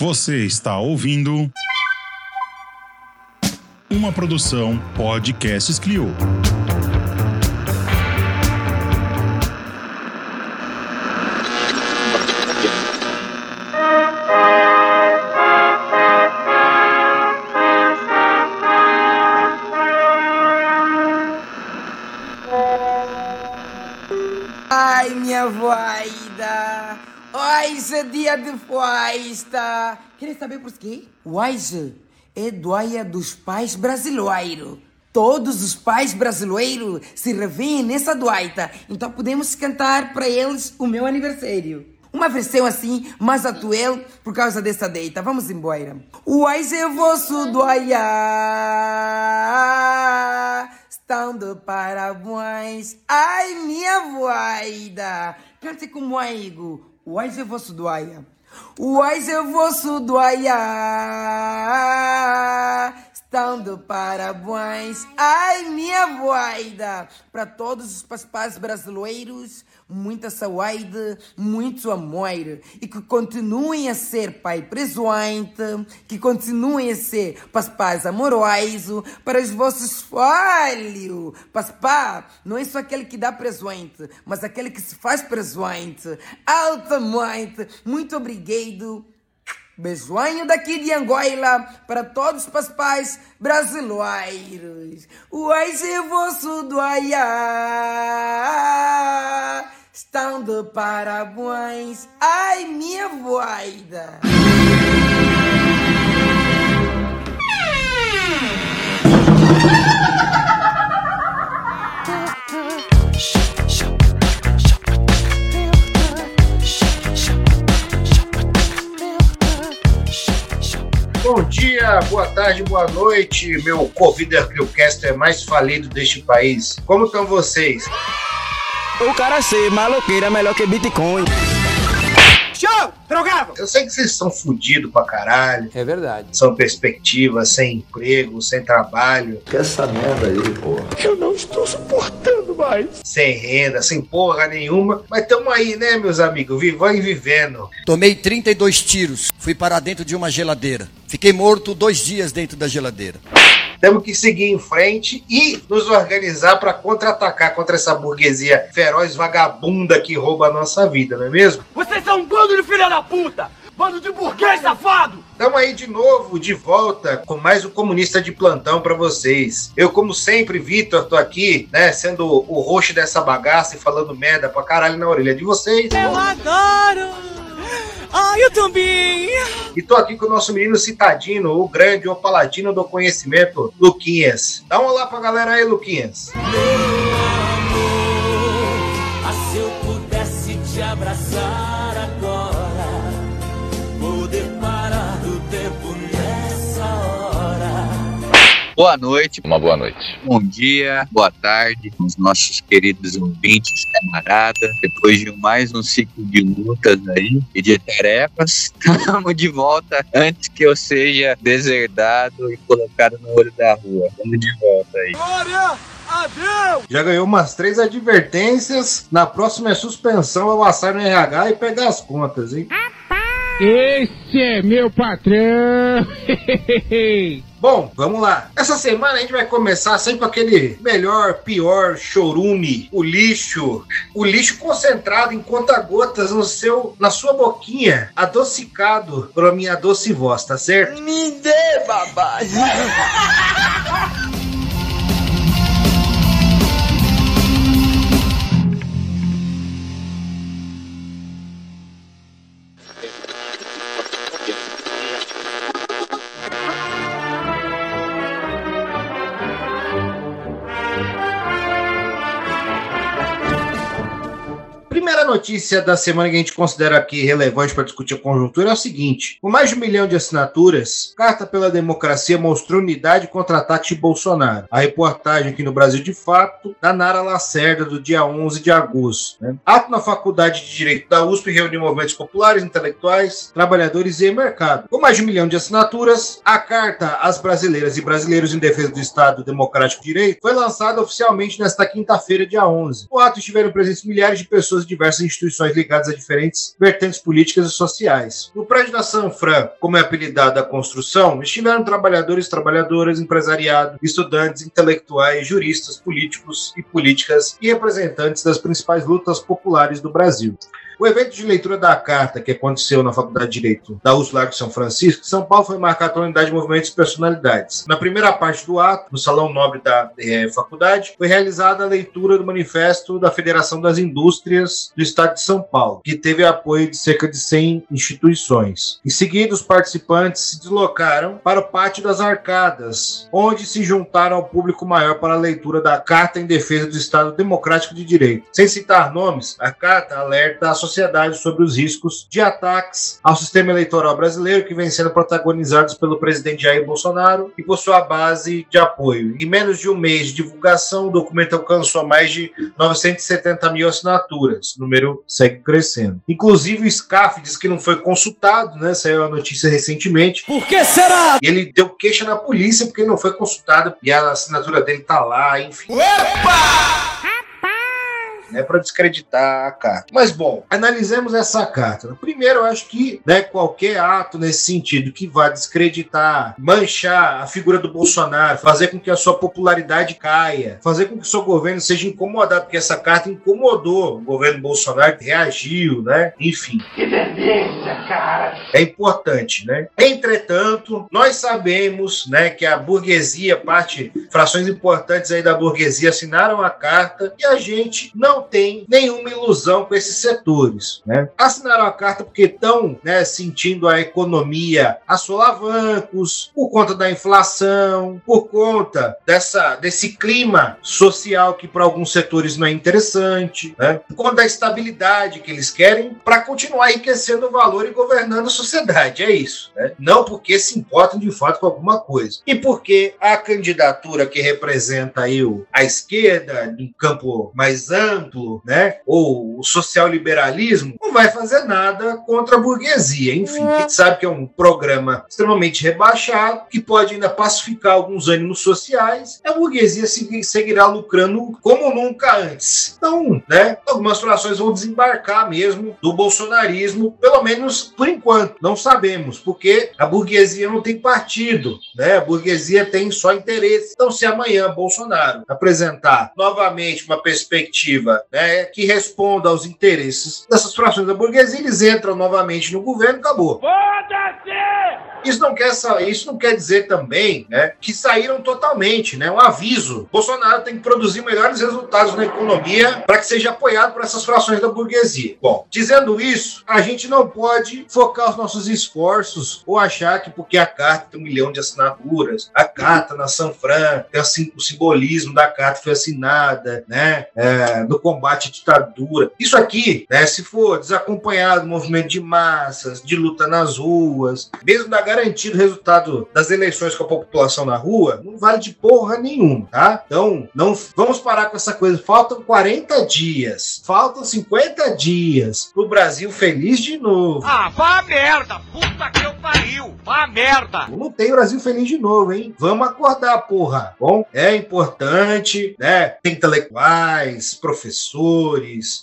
Você está ouvindo uma produção Podcasts Clio. Festa! Querem saber por quê? Hoje é dia dos pais brasileiros. Todos os pais brasileiros se revêem nessa doita, então podemos cantar para eles o meu aniversário. Uma versão assim, mais atual, por causa dessa data. Vamos embora. Hoje é vosso doia, estão de parabéns. Ai, minha voida! Cante comigo. Hoje é vosso doia. Hoje é vosso doia. Estão de parabéns. Ai, minha voida. Para todos os papás brasileiros, muita saúde, muito amor. E que continuem a ser pai presente. Que continuem a ser papás amorosos para os vossos filhos. Papá não é só aquele que dá presente, mas aquele que se faz presente. Altamente. Muito obrigado. Beijinho daqui de Angola para todos os pais brasileiros. Hoje é vosso doia. De parabéns. Ai, minha voida. Bom dia, boa tarde, boa noite, meu Covider Crewcaster mais falido deste país. Como estão vocês? O cara ser maloqueiro é melhor que Bitcoin. Show! Drogado! Eu sei que vocês são fudidos pra caralho, É verdade. são perspectivas, sem emprego, sem trabalho, Que essa merda aí, porra. sem renda, sem porra nenhuma. Mas tamo aí, né, meus amigos? Vivão e vivendo. Tomei 32 tiros, fui para dentro de uma geladeira. Fiquei morto dois dias dentro da geladeira. Temos que seguir em frente e nos organizar para contra-atacar contra essa burguesia feroz vagabunda que rouba a nossa vida, não é mesmo? Vocês são um bando de filha da puta! Bando de burguês safado! Estamos aí de novo, de volta, com mais um comunista de plantão para vocês. Eu, como sempre, Vitor, tô aqui, né, sendo o roxo dessa bagaça e falando merda pra caralho na orelha de vocês. adoro! Ai, eu também! E tô aqui com o nosso menino citadino, o grande, o paladino do conhecimento, Luquinhas. Dá um olá pra galera aí, Luquinhas. Ah, se eu pudesse te abraçar Boa noite, Uma boa noite. bom dia, boa tarde, os nossos queridos ouvintes, camaradas. Depois de mais um ciclo de lutas aí e de tarefas, estamos de volta antes que eu seja deserdado e colocado no olho da rua. Estamos de volta aí. Glória a Deus! Já ganhou umas três advertências. Na próxima é suspensão, eu assar no RH e pegar as contas, hein? Esse é meu patrão! Bom, vamos lá. Essa semana a gente vai começar sempre com aquele melhor, pior chorume, o lixo, o lixo concentrado em conta-gotas no seu, na sua boquinha, adocicado pela minha doce voz, tá certo? Me dê, babá. notícia da semana que a gente considera aqui relevante para discutir a conjuntura é o seguinte: com mais de um milhão de assinaturas, Carta pela Democracia mostrou unidade contra ataque de Bolsonaro. A reportagem aqui no Brasil de Fato, da Nara Lacerda, do dia 11 de agosto. né? Ato na Faculdade de Direito da USP reuniu movimentos populares, intelectuais, trabalhadores e mercado. Com mais de um milhão de assinaturas, a Carta às Brasileiras e Brasileiros em Defesa do Estado Democrático de Direito foi lançada oficialmente nesta quinta-feira, dia 11. No ato estiveram presentes milhares de pessoas de diversas instituições ligadas a diferentes vertentes políticas e sociais. No prédio da Sanfran, como é apelidado a construção, estiveram trabalhadores, trabalhadoras, empresariado, estudantes, intelectuais, juristas, políticos e políticas e representantes das principais lutas populares do Brasil. O evento de leitura da carta que aconteceu na Faculdade de Direito da USP de São Francisco, São Paulo foi marcado pela unidade de movimentos e personalidades. Na primeira parte do ato, no Salão Nobre da eh, faculdade, foi realizada a leitura do manifesto da Federação das Indústrias do Estado de São Paulo, que teve apoio de cerca de 100 instituições. Em seguida, os participantes se deslocaram para o Pátio das Arcadas, onde se juntaram ao público maior para a leitura da Carta em Defesa do Estado Democrático de Direito. Sem citar nomes, a carta alerta a sociedade sobre os riscos de ataques ao sistema eleitoral brasileiro que vem sendo protagonizados pelo presidente Jair Bolsonaro e por sua base de apoio. Em menos de um mês de divulgação, o documento alcançou mais de 970 mil assinaturas. O número segue crescendo. Inclusive, o SCAF diz que não foi consultado, né? Saiu a notícia recentemente. Por que será? E ele deu queixa na polícia porque não foi consultado e a assinatura dele tá lá, enfim. Opa! Né, para descreditar a carta. Mas bom, analisemos essa carta. Primeiro, eu acho que né, qualquer ato nesse sentido que vá descreditar, manchar a figura do Bolsonaro, fazer com que a sua popularidade caia, fazer com que o seu governo seja incomodado, porque essa carta incomodou o governo Bolsonaro, reagiu, né? Enfim. Que delícia, cara! É importante, né? Entretanto, nós sabemos, né, que a burguesia, parte, frações importantes aí da burguesia assinaram a carta e a gente não tem nenhuma ilusão com esses setores, né? Assinaram a carta porque estão, né, sentindo a economia a solavancos por conta da inflação, por conta dessa desse clima social que para alguns setores não é interessante, né? Por conta da estabilidade que eles querem para continuar enriquecendo o valor e governando a sociedade, é isso, né? Não porque se importam de fato com alguma coisa. E porque a candidatura que representa o, a esquerda em campo mais amplo, né? Ou o social-liberalismo, não vai fazer nada contra a burguesia. Enfim, a gente sabe que é um programa extremamente rebaixado, que pode ainda pacificar alguns ânimos sociais, a burguesia seguirá lucrando como nunca antes. Então, né? Algumas frações vão desembarcar mesmo do bolsonarismo, pelo menos por enquanto. Não sabemos, porque a burguesia não tem partido, né? A burguesia tem só interesse. Então, se amanhã Bolsonaro apresentar novamente uma perspectiva né, que responda aos interesses dessas frações da burguesia, eles entram novamente no governo, acabou. Isso não quer, isso não quer dizer também né, que saíram totalmente, né? Um aviso. Bolsonaro tem que produzir melhores resultados na economia para que seja apoiado por essas frações da burguesia. Bom, dizendo isso, a gente não pode focar os nossos esforços ou achar que porque a carta tem um milhão de assinaturas, a carta na San Fran, tem assim, o simbolismo da carta foi assinada, né? É, no combate à ditadura. Isso aqui, né? Se for desacompanhado do movimento de massas, de luta nas ruas, mesmo da garantido o resultado das eleições com a população na rua, não vale de porra nenhuma, tá? Então, não vamos parar com essa coisa. Faltam 40 dias, faltam 50 dias pro Brasil feliz de novo. Ah, vá merda! Puta que eu pariu! Vá merda! Não tem Brasil feliz de novo, hein? Vamos acordar, porra. Bom, é importante, né? Tem intelectuais, professores,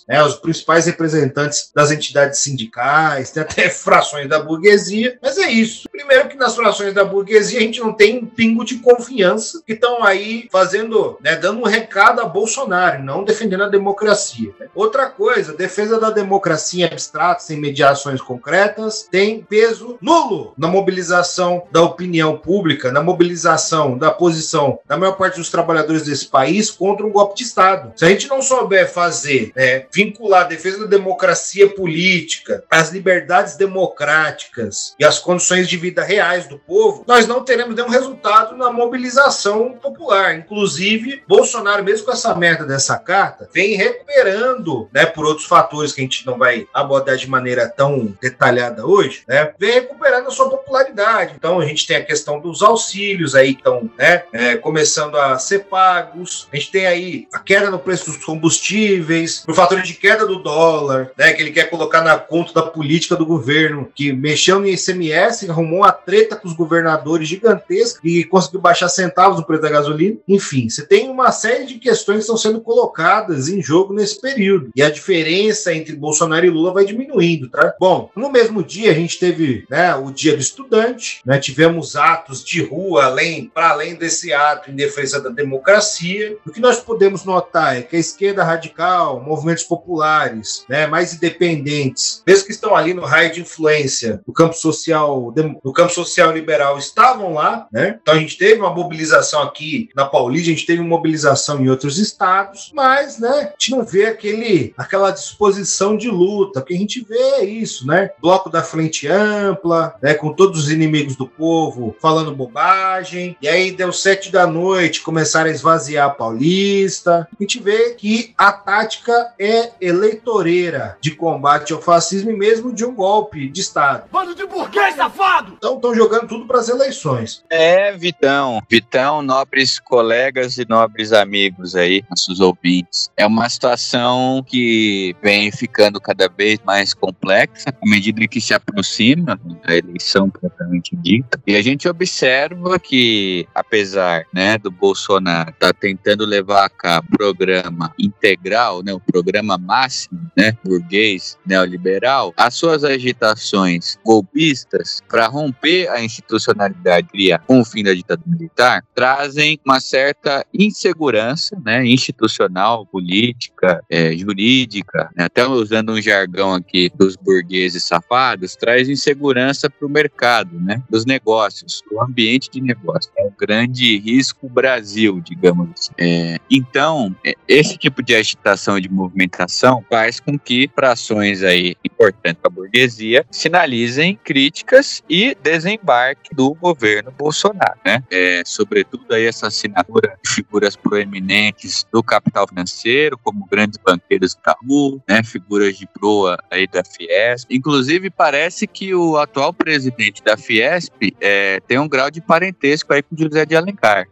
né? Os principais representantes das entidades sindicais, tem até frações da burguesia, mas é isso. Primeiro que nas frações da burguesia a gente não tem um pingo de confiança que estão aí fazendo, né, dando um recado a Bolsonaro, não defendendo a democracia. Né? Outra coisa, defesa da democracia abstrata, sem mediações concretas, tem peso nulo na mobilização da opinião pública, na mobilização da posição da maior parte dos trabalhadores desse país contra um golpe de Estado. Se a gente não souber fazer, né, vincular a defesa da democracia política, as liberdades democráticas e as condições de vida reais do povo, nós não teremos nenhum resultado na mobilização popular. Inclusive, Bolsonaro, mesmo com essa merda dessa carta, vem recuperando, né, por outros fatores que a gente não vai abordar de maneira tão detalhada hoje, né, vem recuperando a sua popularidade. Então, a gente tem a questão dos auxílios aí estão, né, é, começando a ser pagos. A gente tem aí a queda no preço dos combustíveis, o fator de queda do dólar, né, que ele quer colocar na conta da política do governo, que mexeu no ICMS, arrumou uma treta com os governadores gigantesca e conseguiu baixar centavos no preço da gasolina. Enfim, você tem uma série de questões que estão sendo colocadas em jogo nesse período. E a diferença entre Bolsonaro e Lula vai diminuindo, tá? Bom, no mesmo dia a gente teve né, o dia do estudante, né, tivemos atos de rua além, para além desse ato em defesa da democracia. O que nós podemos notar é que a esquerda radical, movimentos populares, né, mais independentes, mesmo que estão ali no raio de influência do campo social, do campo social liberal, estavam lá, né? Então a gente teve uma mobilização aqui na Paulista, a gente teve uma mobilização em outros estados, mas, né, a gente não vê aquele, aquela disposição de luta, porque a gente vê isso, né? Bloco da frente ampla, né, com todos os inimigos do povo falando bobagem, e aí deu sete da noite, começaram a esvaziar a Paulista. A gente vê que a tática é eleitoreira de combate ao fascismo e mesmo de um golpe de Estado. Bando de burguês, safado! Então estão jogando tudo para as eleições. É, Vitão. Vitão, nobres colegas e nobres amigos aí, nossos ouvintes. É uma situação que vem ficando cada vez mais complexa à medida que se aproxima da eleição propriamente dita. E a gente observa que, apesar né, do Bolsonaro estar tá tentando levar a cabo o programa integral, né, o programa máximo né, burguês neoliberal, as suas agitações golpistas para romper a institucionalidade com o fim da ditadura militar trazem uma certa insegurança né, institucional, política, é, jurídica, né, até usando um jargão aqui dos burgueses safados, traz insegurança para o mercado, né, dos negócios, o ambiente de negócio. É um grande risco Brasil, digamos assim. É, então, é, esse tipo de agitação e de movimentação faz com que frações aí importantes para a burguesia sinalizem críticas e desembarque do governo Bolsonaro, né? É, sobretudo aí essa assinatura de figuras proeminentes do capital financeiro, como grandes banqueiros do Itaú, né? Figuras de proa aí da Fiesp. Inclusive, parece que o atual presidente da Fiesp é, tem um grau de parentesco aí com José de Alencar.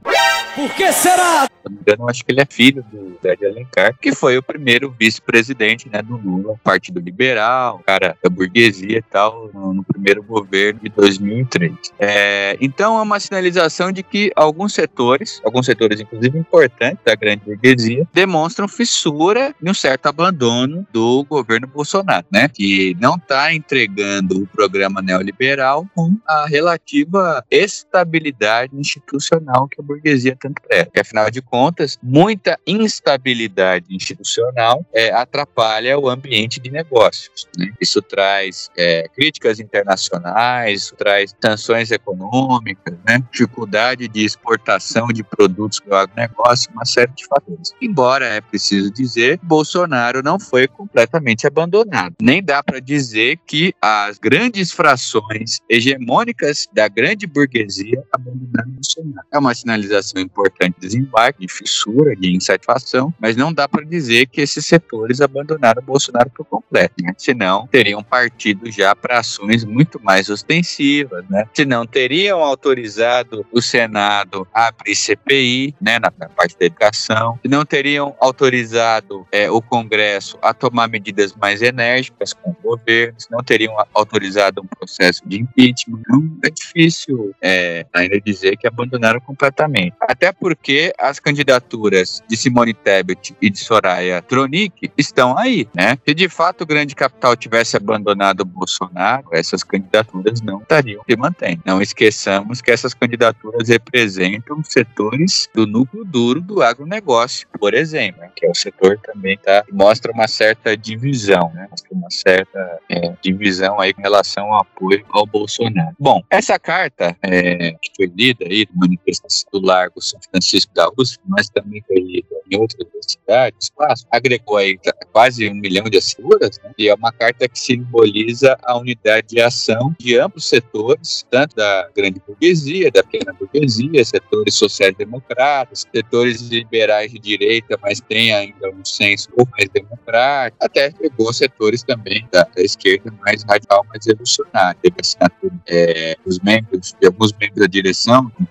Por que será? Se não engano, acho que ele é filho do Zé de Alencar, que foi o primeiro vice-presidente né, do Lula, Partido Liberal, cara da burguesia e tal, no, no primeiro governo de 2003. É, então é uma sinalização de que alguns setores, alguns setores inclusive importantes da grande burguesia, demonstram fissura e um certo abandono do governo Bolsonaro, né? Que não está entregando o programa neoliberal com a relativa estabilidade institucional que a burguesia tanto prega. E, afinal de contas, muita instabilidade institucional é, atrapalha o ambiente de negócios. Né? Isso traz é, críticas internacionais, isso traz sanções econômicas, né? dificuldade de exportação de produtos do agronegócio, uma série de fatores. Embora é preciso dizer, Bolsonaro não foi completamente abandonado. Nem dá para dizer que as grandes frações hegemônicas da grande burguesia abandonaram Bolsonaro. É uma sinalização importante de desembarque, de fissura, de insatisfação, mas não dá para dizer que esses setores abandonaram o Bolsonaro por completo, né? senão teriam partido já para ações muito mais ostensivas, né? senão teriam autorizado o Senado a abrir CPI, né, na, na parte da educação, não teriam autorizado é, o Congresso a tomar medidas mais enérgicas com o governo, não teriam autorizado um processo de impeachment. Então, é difícil é, ainda dizer que abandonaram completamente. Até porque as candidaturas de Simone Tebet e de Soraya Tronic estão aí, né? Se de fato o grande capital tivesse abandonado o Bolsonaro, essas candidaturas não estariam se mantendo. Não esqueçamos que essas candidaturas representam setores do núcleo duro do agronegócio, por exemplo, que é o setor também tá mostra uma certa divisão, né? Uma certa é, divisão aí com relação ao apoio ao Bolsonaro. Bom, essa carta é, que foi lida aí do manifestação do Largo São Francisco da USP, mas também foi em outras cidades, agregou aí quase um milhão de assinaturas, né? e é uma carta que simboliza a unidade de ação de amplos setores, tanto da grande burguesia, da pequena burguesia, setores sociais-democratas, setores liberais de direita, mas tem ainda um senso um pouco mais democrático, até pegou setores também da, da esquerda mais radical, mais revolucionário. Teve assinatura é, dos membros, de alguns membros da direção, um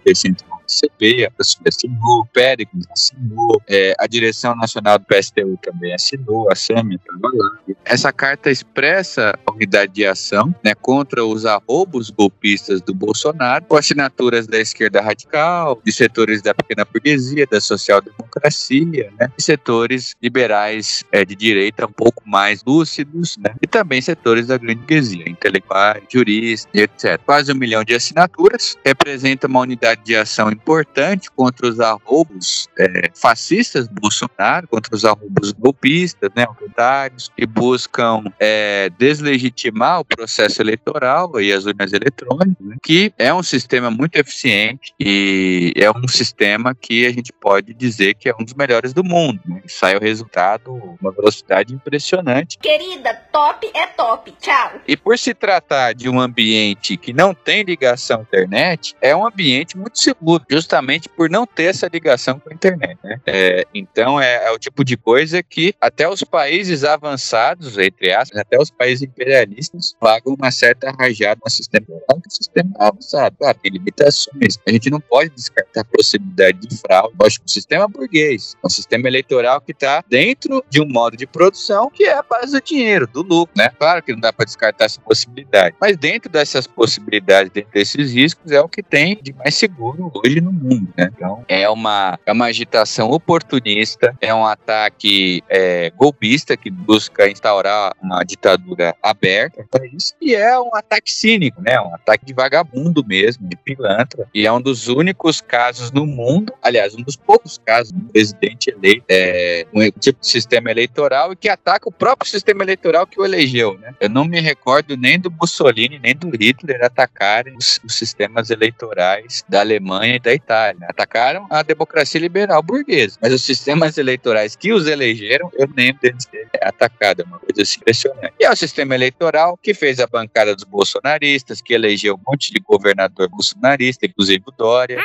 PCB, a PSB assinou, o Péricles assinou, é, a direção nacional do PSTU também assinou, a SEMI estava lá. Essa carta expressa a unidade de ação né, contra os arroubos golpistas do Bolsonaro, com assinaturas da esquerda radical, de setores da pequena burguesia, da social-democracia, né, setores liberais é, de direita um pouco mais lúcidos, né, e também setores da grande burguesia, intelectuais, juristas, etc. Quase um milhão de assinaturas, representa uma unidade de ação importante contra os arroubos é, fascistas do Bolsonaro, contra os arroubos golpistas, né, autoritários, que buscam é, deslegitimar o processo eleitoral e as urnas eletrônicas, né, que é um sistema muito eficiente e é um sistema que a gente pode dizer que é um dos melhores do mundo. Né? Sai o resultado uma velocidade impressionante. Querida, top é top. Tchau. E por se tratar de um ambiente que não tem ligação à internet, é um ambiente muito seguro, justamente por não ter essa ligação com a internet. Né? É, então é, é, o tipo de coisa que até os países avançados, entre aspas, até os países imperialistas, pagam uma certa rajada no sistema que o sistema é avançado. Claro, tem limitações. A gente não pode descartar a possibilidade de fraude. Lógico, o sistema burguês, é um sistema eleitoral que está dentro de um modo de produção que é a base do dinheiro, do lucro, né? Claro que não dá para descartar essa possibilidade, mas dentro dessas possibilidades, dentro desses riscos, é o que tem de mais seguro hoje no mundo, né? Então, é uma, é uma agitação oportunista, é um ataque é, golpista que busca instaurar uma ditadura aberta no país, e é um ataque cínico, né? Um ataque de vagabundo mesmo, de pilantra, e é um dos únicos casos no mundo, aliás, um dos poucos casos de um presidente eleito, é, um tipo de sistema eleitoral e que ataca o próprio sistema eleitoral que o elegeu, né? Eu não me recordo nem do Mussolini, nem do Hitler atacarem os, os sistemas eleitorais da Alemanha e da Itália. Atacaram a democracia liberal burguesa, mas os sistemas eleitorais que os elegeram, eu nem deles ser atacado, é uma coisa assim impressionante. E é o sistema eleitoral que fez a bancada dos bolsonaristas, que elegeu um monte de governador bolsonarista, inclusive o Dória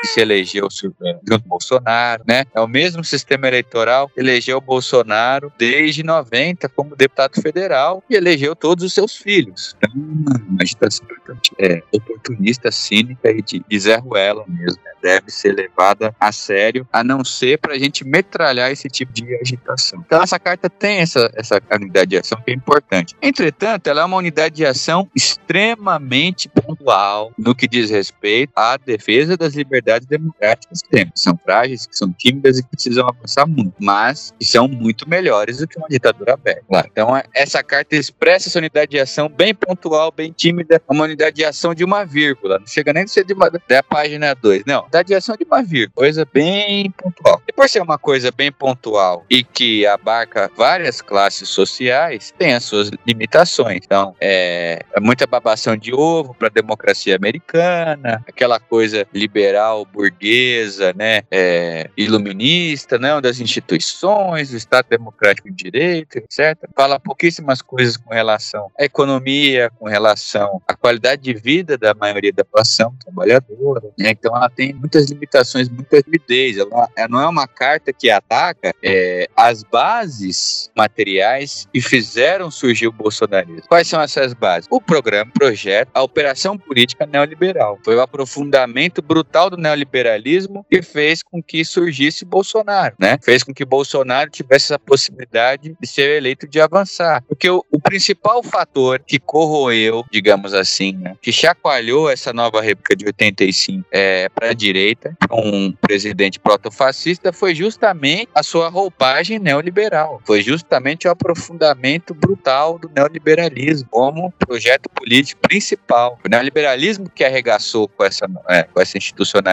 que se elegeu com Bolsonaro, né? É o mesmo sistema eleitoral que elegeu Bolsonaro desde 90 como deputado federal e elegeu todos os seus filhos. Então, uma agitação é, oportunista, cínica e de, de Zé Ruela mesmo. Né? Deve ser levada a sério, a não ser para a gente metralhar esse tipo de agitação. Então, essa carta tem essa, essa unidade de ação que é importante. Entretanto, ela é uma unidade de ação extremamente pontual no que diz respeito à defesa das liberdades sociedades democráticas que temos. São frágeis, que são tímidas e que precisam avançar muito, mas que são muito melhores do que uma ditadura aberta. Claro. Então, essa carta expressa essa unidade de ação bem pontual, bem tímida, uma unidade de ação de uma vírgula. Não chega nem a ser de uma, da página 2, não. Unidade de ação de uma vírgula, coisa bem pontual. E por ser uma coisa bem pontual e que abarca várias classes sociais, tem as suas limitações. Então, é, é muita babação de ovo para a democracia americana, aquela coisa liberal burguesa, né, é, iluminista, né, das instituições, do Estado Democrático de Direito, etc. Fala pouquíssimas coisas com relação à economia, com relação à qualidade de vida da maioria da população trabalhadora. Né? Então ela tem muitas limitações, muita timidez. Ela, ela não é uma carta que ataca é, as bases materiais que fizeram surgir o bolsonarismo. Quais são essas bases? O programa, o projeto, a operação política neoliberal. Foi o aprofundamento brutal do neoliberalismo que fez com que surgisse Bolsonaro, né? Fez com que Bolsonaro tivesse a possibilidade de ser eleito de avançar. Porque o, o principal fator que corroeu, digamos assim, né, que chacoalhou essa nova República de 85 é, para a direita, um presidente protofascista, foi justamente a sua roupagem neoliberal. Foi justamente o aprofundamento brutal do neoliberalismo como projeto político principal. O neoliberalismo que arregaçou com essa, é, com essa institucionalidade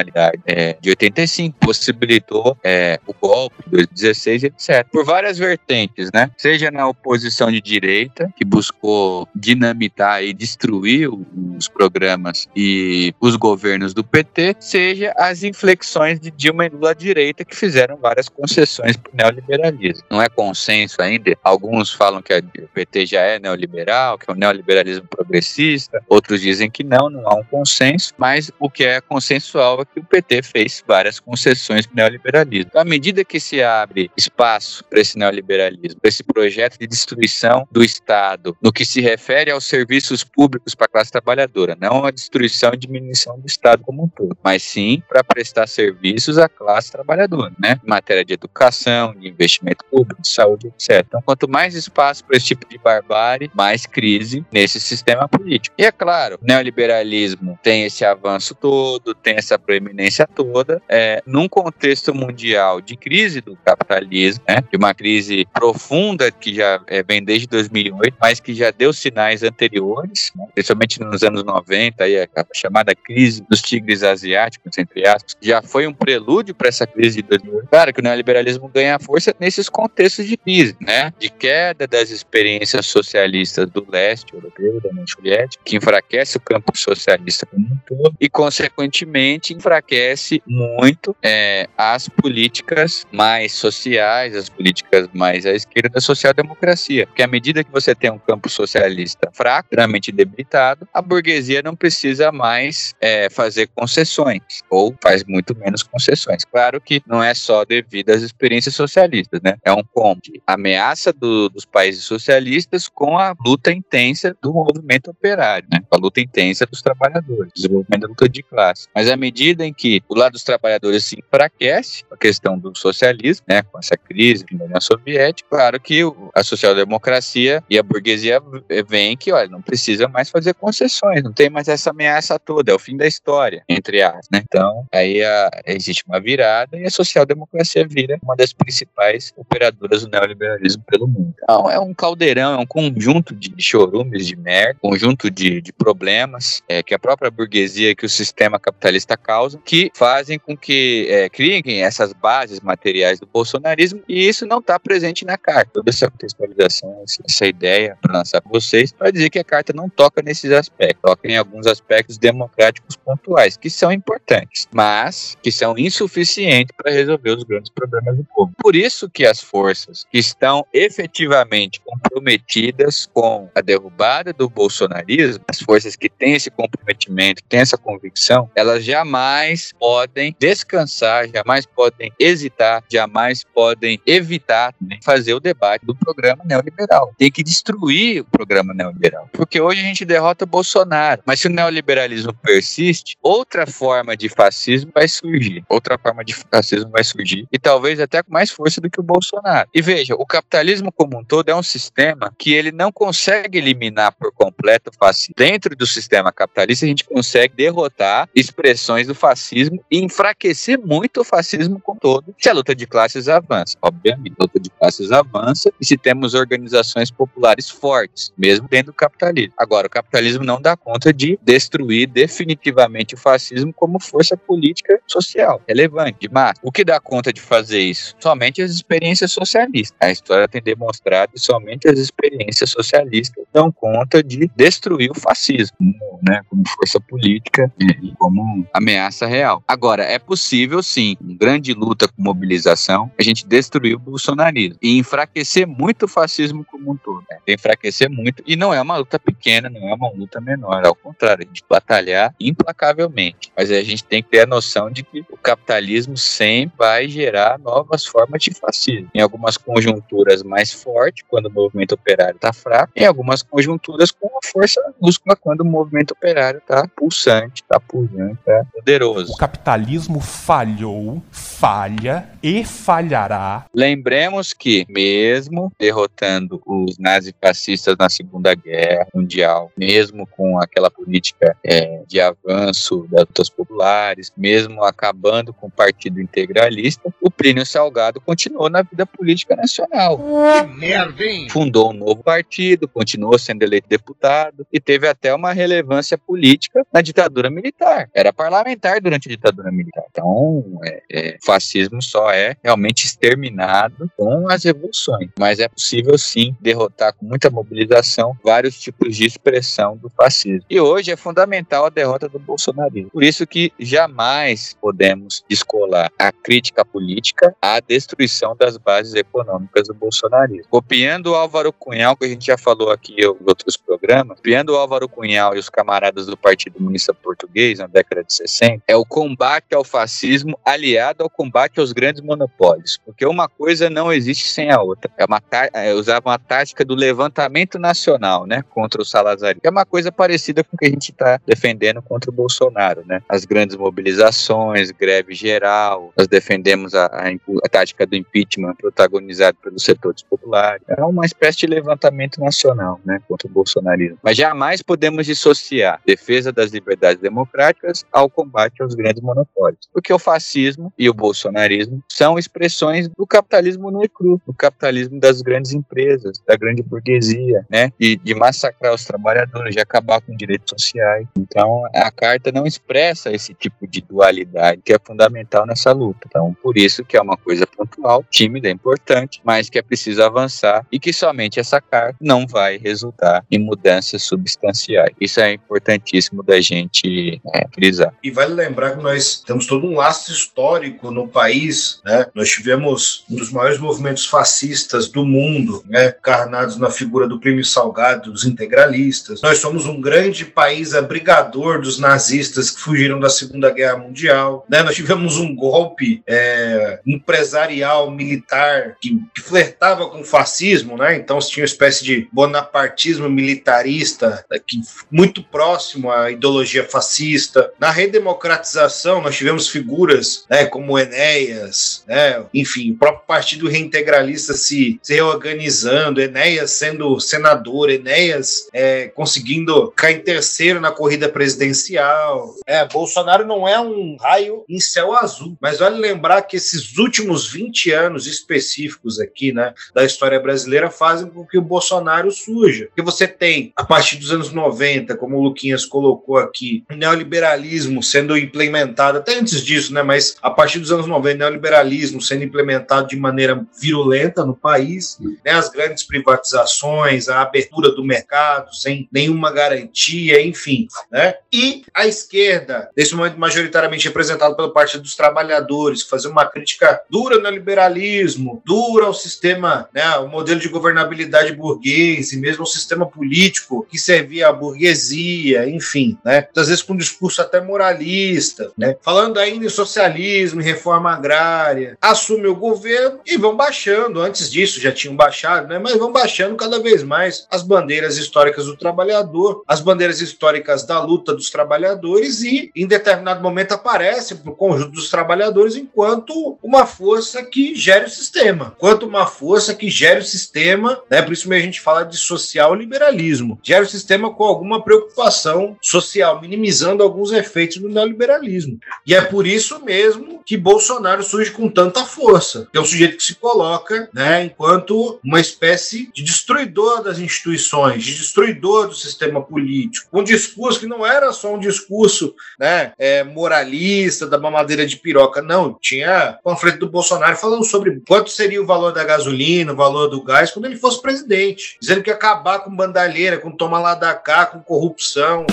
é, de 85, possibilitou é, o golpe de 2016, etc. Por várias vertentes, né? Seja na oposição de direita, que buscou dinamitar e destruir os programas e os governos do PT, seja as inflexões de Dilma e Lula à direita, que fizeram várias concessões para o neoliberalismo. Não é consenso ainda. Alguns falam que o PT já é neoliberal, que é um neoliberalismo progressista, outros dizem que não, não há um consenso, mas o que é consensual prova que o PT fez várias concessões para o neoliberalismo. Então, à medida que se abre espaço para esse neoliberalismo, para esse projeto de destruição do Estado, no que se refere aos serviços públicos para a classe trabalhadora, não a destruição e diminuição do Estado como um todo, mas sim para prestar serviços à classe trabalhadora, né? Em matéria de educação, de investimento público, de saúde, etc. Então, quanto mais espaço para esse tipo de barbárie, mais crise nesse sistema político. E é claro, o neoliberalismo tem esse avanço todo, tem essa proeminência toda, é, num contexto mundial de crise do capitalismo, né? De uma crise profunda que já é, vem desde 2008, mas que já deu sinais anteriores, né? principalmente nos anos 90, aí, a chamada crise dos tigres asiáticos, entre aspas, já foi um prelúdio para essa crise de 2008. Claro que o neoliberalismo ganha força nesses contextos de crise, né? De queda das experiências socialistas do leste europeu, da União Soviética, que enfraquece o campo socialista como um todo e, consequentemente, enfraquece muito é, as políticas mais sociais, as políticas mais à esquerda da social-democracia. Porque à medida que você tem um campo socialista fraco, extremamente debilitado, a burguesia não precisa mais é, fazer concessões, ou faz muito menos concessões. Claro que não é só devido às experiências socialistas, né? É um combo de ameaça do, dos países socialistas com a luta intensa do movimento operário, né? A luta intensa dos trabalhadores, desenvolvimento da luta de classe. Mas à medida em que o lado dos trabalhadores se enfraquece, a questão do socialismo, né? Com essa crise da União Soviética, claro que a social-democracia e a burguesia veem que, olha, não precisa mais fazer concessões, não tem mais essa ameaça toda, é o fim da história, entre as, né? Então, aí a, existe uma virada e a social-democracia vira uma das principais operadoras do neoliberalismo pelo mundo. Então, é um caldeirão, é um conjunto de chorumes de merda, conjunto de, de problemas é, que a própria burguesia, que o sistema capitalista causa, que fazem com que é, criem essas bases materiais do bolsonarismo e isso não está presente na carta. Toda essa contextualização, essa ideia para lançar para vocês, para dizer que a carta não toca nesses aspectos, toca em alguns aspectos democráticos pontuais, que são importantes, mas que são insuficientes para resolver os grandes problemas do povo. Por isso que as forças que estão efetivamente comprometidas com a derrubada do bolsonarismo, as forças que têm esse comprometimento, têm essa convicção, elas jamais podem descansar, jamais podem hesitar, jamais podem evitar né, fazer o debate do programa neoliberal. Tem que destruir o programa neoliberal. Porque hoje a gente derrota Bolsonaro, mas se o neoliberalismo persiste, outra forma de fascismo vai surgir. Outra forma de fascismo vai surgir e talvez até com mais força do que o Bolsonaro. E veja, o capitalismo como um todo é um sistema que ele não consegue eliminar por completo o fascismo. Dentro do sistema capitalista a gente consegue derrotar expressões do fascismo e enfraquecer muito o fascismo como todo se a luta de classes avança. Obviamente, a luta de classes avança e se temos organizações populares fortes, mesmo dentro do capitalismo. Agora, o capitalismo não dá conta de destruir definitivamente o fascismo como força política social relevante, de massa. O que dá conta de fazer isso? Somente as experiências socialistas. A história tem demonstrado que somente as experiências socialistas dão conta de destruir o fascismo, né, como força política e como ameaça real. Agora, é possível sim, com grande luta com mobilização, a gente destruir o bolsonarismo e enfraquecer muito o fascismo como um todo. Né? Enfraquecer muito, e não é uma luta pequena, não é uma luta menor, ao contrário, a gente batalhar implacavelmente. Mas a gente tem que ter a noção de que capitalismo sempre vai gerar novas formas de fascismo. Em algumas conjunturas mais fortes, quando o movimento operário está fraco, em algumas conjunturas com uma força múscula, quando o movimento operário está pulsante, está pulsante, está poderoso. O capitalismo falhou, falha e falhará. Lembremos que, mesmo derrotando os nazifascistas na Segunda Guerra Mundial, mesmo com aquela política é, de avanço das lutas populares, mesmo acabando com o Partido Integralista, o Plínio Salgado continuou na vida política nacional. Que merda, hein? Fundou um novo partido, continuou sendo eleito deputado e teve até uma relevância política na ditadura militar. Era parlamentar durante a ditadura militar. Então, é, é, o fascismo só é realmente exterminado com as revoluções. Mas é possível sim derrotar com muita mobilização vários tipos de expressão do fascismo. E hoje é fundamental a derrota do bolsonarismo. Por isso que jamais podemos descolar a crítica política à destruição das bases econômicas do bolsonarismo. Copiando o Álvaro Cunhal, que a gente já falou aqui em outros programas, criando o Álvaro Cunhal e os camaradas do Partido Comunista Português na década de 60, é o combate ao fascismo aliado ao combate aos grandes monopólios. Porque uma coisa não existe sem a outra. É uma é, usava uma tática do levantamento nacional, né, contra o Salazar. É uma coisa parecida com o que a gente está defendendo contra o Bolsonaro, né? As grandes mobilizações, greve geral, nós defendemos a, a, a tática do impeachment protagonizado pelos setores populares. É uma espécie de levantamento nacional, né, contra o bolsonarismo. Mas jamais podemos dissociar defesa das liberdades democráticas ao combate aos grandes monopólios, porque o fascismo e o bolsonarismo são expressões do capitalismo e cru, do capitalismo das grandes empresas, da grande burguesia, né, e de massacrar os trabalhadores, de acabar com direitos sociais. Então, a carta não expressa esse tipo de dualidade que é fundamental nessa luta. Então, por isso que é uma coisa pontual, tímida, importante, mas que é preciso avançar e que somente essa carta não vai resultar em mudanças substanciais. Isso é importantíssimo da gente é, frisar. E vale lembrar que nós temos todo um laço histórico no país, né? Nós tivemos um dos maiores movimentos fascistas do mundo, né? Carnados na figura do Prêmio Salgado, dos integralistas. Nós somos um grande país abrigador dos nazistas que fugiram da Segunda Guerra Mundial, né? Nós tivemos um golpe é, empresarial, militar, que, que flertava com o fascismo, né? Então se tinha uma espécie de bonapartismo militarista né? que muito próximo à ideologia fascista. Na redemocratização, nós tivemos figuras né, como Enéas, né? enfim, o próprio Partido Reintegralista se, se reorganizando, Enéas sendo senador, Enéas é, conseguindo cair em terceiro na corrida presidencial. É, Bolsonaro não é um raio em céu azul, mas vale lembrar que esses últimos 20 anos específicos aqui, né, da história brasileira fazem com que o Bolsonaro surja. Que você tem, a partir dos anos 90, como o Luquinhas colocou aqui, o neoliberalismo sendo implementado, até antes disso, né, mas a partir dos anos 90, o neoliberalismo sendo implementado de maneira virulenta no país, né, as grandes privatizações, a abertura do mercado sem nenhuma garantia, enfim, né? E a esquerda, nesse momento majoritariamente representada Partido dos Trabalhadores, fazer uma crítica dura no liberalismo, dura ao sistema, né, o modelo de governabilidade burguês e mesmo o sistema político que servia à burguesia, enfim, né? Às vezes com um discurso até moralista, né? Falando ainda em socialismo, em reforma agrária, assume o governo e vão baixando. Antes disso já tinham baixado, né? Mas vão baixando cada vez mais as bandeiras históricas do trabalhador, as bandeiras históricas da luta dos trabalhadores e em determinado momento aparece conjunto dos trabalhadores enquanto uma força que gera o sistema, quanto uma força que gera o sistema, né? Por isso mesmo a gente fala de social liberalismo, gera o sistema com alguma preocupação social, minimizando alguns efeitos do neoliberalismo. E é por isso mesmo que Bolsonaro surge com tanta força. É um sujeito que se coloca, né, enquanto uma espécie de destruidor das instituições, de destruidor do sistema político. Um discurso que não era só um discurso, né, é, moralista da mamadeira de piroca, não. Tinha panfleto do Bolsonaro falando sobre quanto seria o valor da gasolina, o valor do gás quando ele fosse presidente, dizendo que ia acabar com bandalheira, com toma lá da cá, com corrupção.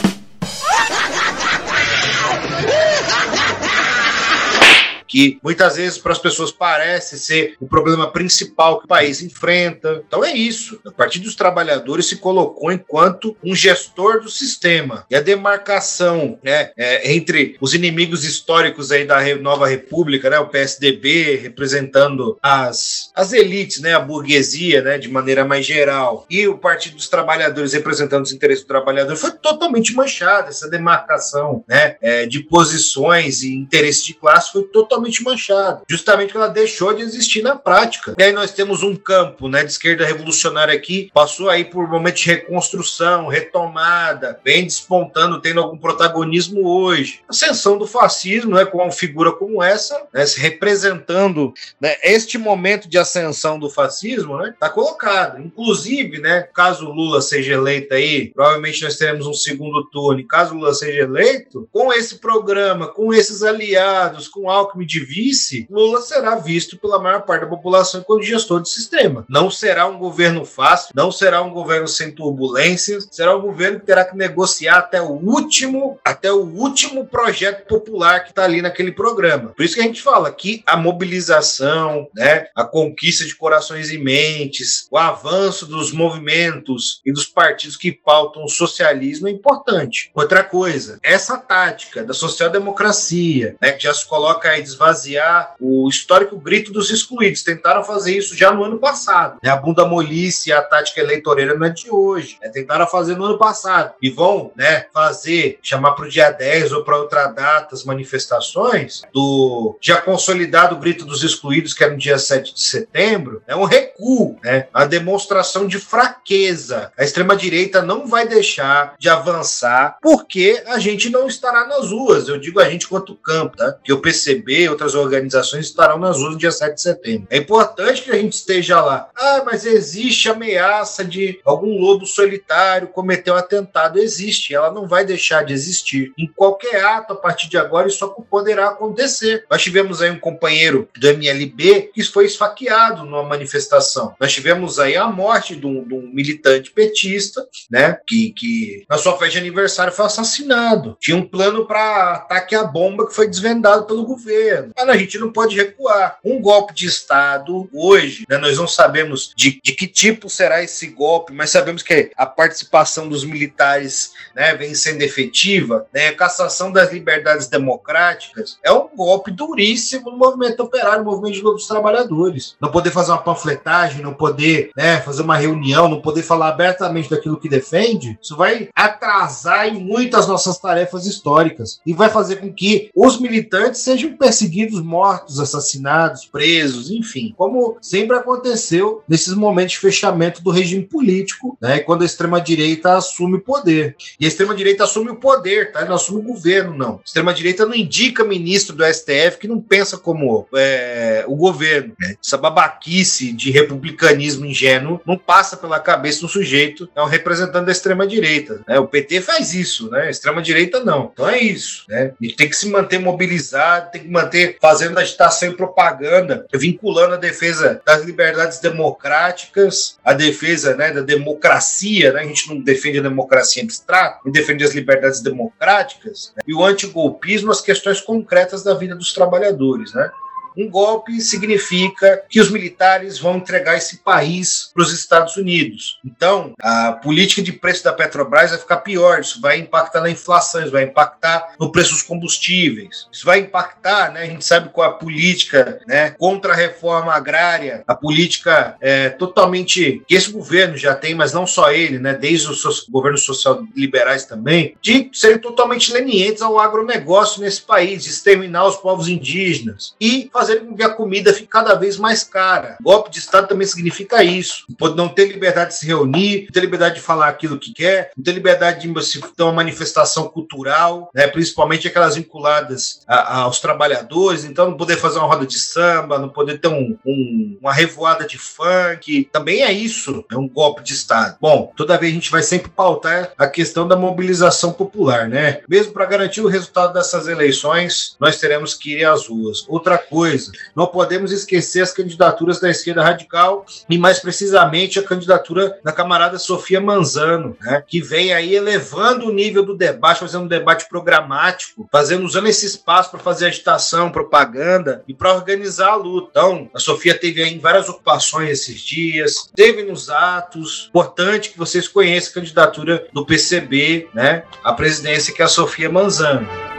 Que muitas vezes para as pessoas parece ser o problema principal que o país enfrenta. Então é isso. O Partido dos Trabalhadores se colocou enquanto um gestor do sistema. E a demarcação né, é, entre os inimigos históricos aí da Nova República, né, o PSDB representando as, as elites, né, a burguesia, né, de maneira mais geral, e o Partido dos Trabalhadores representando os interesses do trabalhador, foi totalmente manchada. Essa demarcação né, é, de posições e interesses de classe foi totalmente totalmente justamente porque ela deixou de existir na prática. E aí nós temos um campo né, de esquerda revolucionária aqui, passou aí por momentos de reconstrução, retomada, vem despontando, tendo algum protagonismo hoje. Ascensão do fascismo, né, com uma figura como essa, né, se representando né, este momento de ascensão do fascismo, né, tá colocado. Inclusive, né, caso Lula seja eleito aí, provavelmente nós teremos um segundo turno, e caso Lula seja eleito, com esse programa, com esses aliados, com Alckmin de vice, Lula será visto pela maior parte da população como gestor de sistema. Não será um governo fácil, não será um governo sem turbulências, será um governo que terá que negociar até o último, até o último projeto popular que está ali naquele programa. Por isso que a gente fala que a mobilização, né, a conquista de corações e mentes, o avanço dos movimentos e dos partidos que pautam o socialismo é importante. Outra coisa, essa tática da social-democracia, né, que já se coloca aí esvaziar o histórico grito dos excluídos, tentaram fazer isso já no ano passado. Né? A bunda molice, a tática eleitoreira não é de hoje. Né? Tentaram fazer no ano passado. E vão né, fazer, chamar para o dia 10 ou para outra data as manifestações do já consolidado grito dos excluídos, que é no dia 7 de setembro, é um recuo, né? a demonstração de fraqueza. A extrema-direita não vai deixar de avançar porque a gente não estará nas ruas. Eu digo a gente quanto campo, tá? Que o PCB outras organizações estarão nas ruas no dia 7 de setembro. É importante que a gente esteja lá. Ah, mas existe ameaça de algum lobo solitário cometer um atentado. Existe, ela não vai deixar de existir. Em qualquer ato, a partir de agora, isso poderá acontecer. Nós tivemos aí um companheiro do MLB que foi esfaqueado numa manifestação. Nós tivemos aí a morte de um, de um militante petista, né? Que, que na sua festa de aniversário foi assassinado. Tinha um plano para ataque à bomba que foi desvendado pelo governo. Mas a gente não pode recuar. Um golpe de Estado, hoje, né, nós não sabemos de, de que tipo será esse golpe, mas sabemos que a participação dos militares né, vem sendo efetiva, né, a cassação das liberdades democráticas é um golpe duríssimo no movimento operário, no movimento dos trabalhadores. Não poder fazer uma panfletagem, não poder né, fazer uma reunião, não poder falar abertamente daquilo que defende, isso vai atrasar em muitas nossas tarefas históricas e vai fazer com que os militantes sejam perseguidos, mortos, assassinados, presos, enfim, como sempre aconteceu nesses momentos de fechamento do regime político, né, quando a extrema-direita assume o poder. E a extrema-direita assume o poder, tá? Não assume o governo, não. A extrema-direita não indica ministro do STF que não pensa como é, o governo. Né? Essa babaquice de republicanismo ingênuo não passa pela cabeça do sujeito, é um representante da extrema-direita. Né? O PT faz isso, né? A extrema-direita não. Então é isso. Né? E tem que se manter mobilizado, tem que manter fazendo agitação e propaganda, vinculando a defesa das liberdades democráticas, a defesa né, da democracia, né? a gente não defende a democracia abstrata, não defende as liberdades democráticas, né? e o antigolpismo, as questões concretas da vida dos trabalhadores. Né? Um golpe significa que os militares vão entregar esse país para os Estados Unidos. Então, a política de preço da Petrobras vai ficar pior. Isso vai impactar na inflação, isso vai impactar no preço dos combustíveis. Isso vai impactar, né? A gente sabe com a política, né? Contra a reforma agrária, a política é, totalmente que esse governo já tem, mas não só ele, né? Desde os governos social liberais também, de serem totalmente lenientes ao agronegócio nesse país, exterminar os povos indígenas e fazer com que a comida fique cada vez mais cara. Golpe de Estado também significa isso. Pode não ter liberdade de se reunir, não ter liberdade de falar aquilo que quer, não ter liberdade de ter uma manifestação cultural, né, principalmente aquelas vinculadas a, aos trabalhadores, então não poder fazer uma roda de samba, não poder ter um, um, uma revoada de funk, também é isso, é um golpe de Estado. Bom, toda vez a gente vai sempre pautar a questão da mobilização popular, né? Mesmo para garantir o resultado dessas eleições, nós teremos que ir às ruas. Outra coisa, coisa. Não podemos esquecer as candidaturas da esquerda radical e, mais precisamente, a candidatura da camarada Sofia Manzano, né, que vem aí elevando o nível do debate, fazendo um debate programático, fazendo usando esse espaço para fazer agitação, propaganda e para organizar a luta. Então, a Sofia teve aí várias ocupações esses dias, teve nos atos. Importante que vocês conheçam a candidatura do PCB, né, a presidência que é a Sofia Manzano.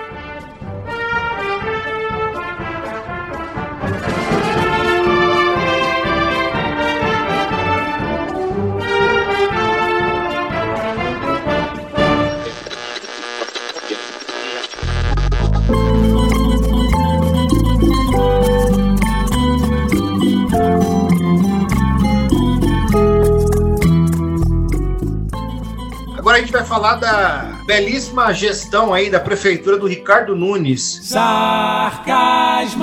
Gente vai falar da belíssima gestão aí da prefeitura do Ricardo Nunes. Sarcasmo!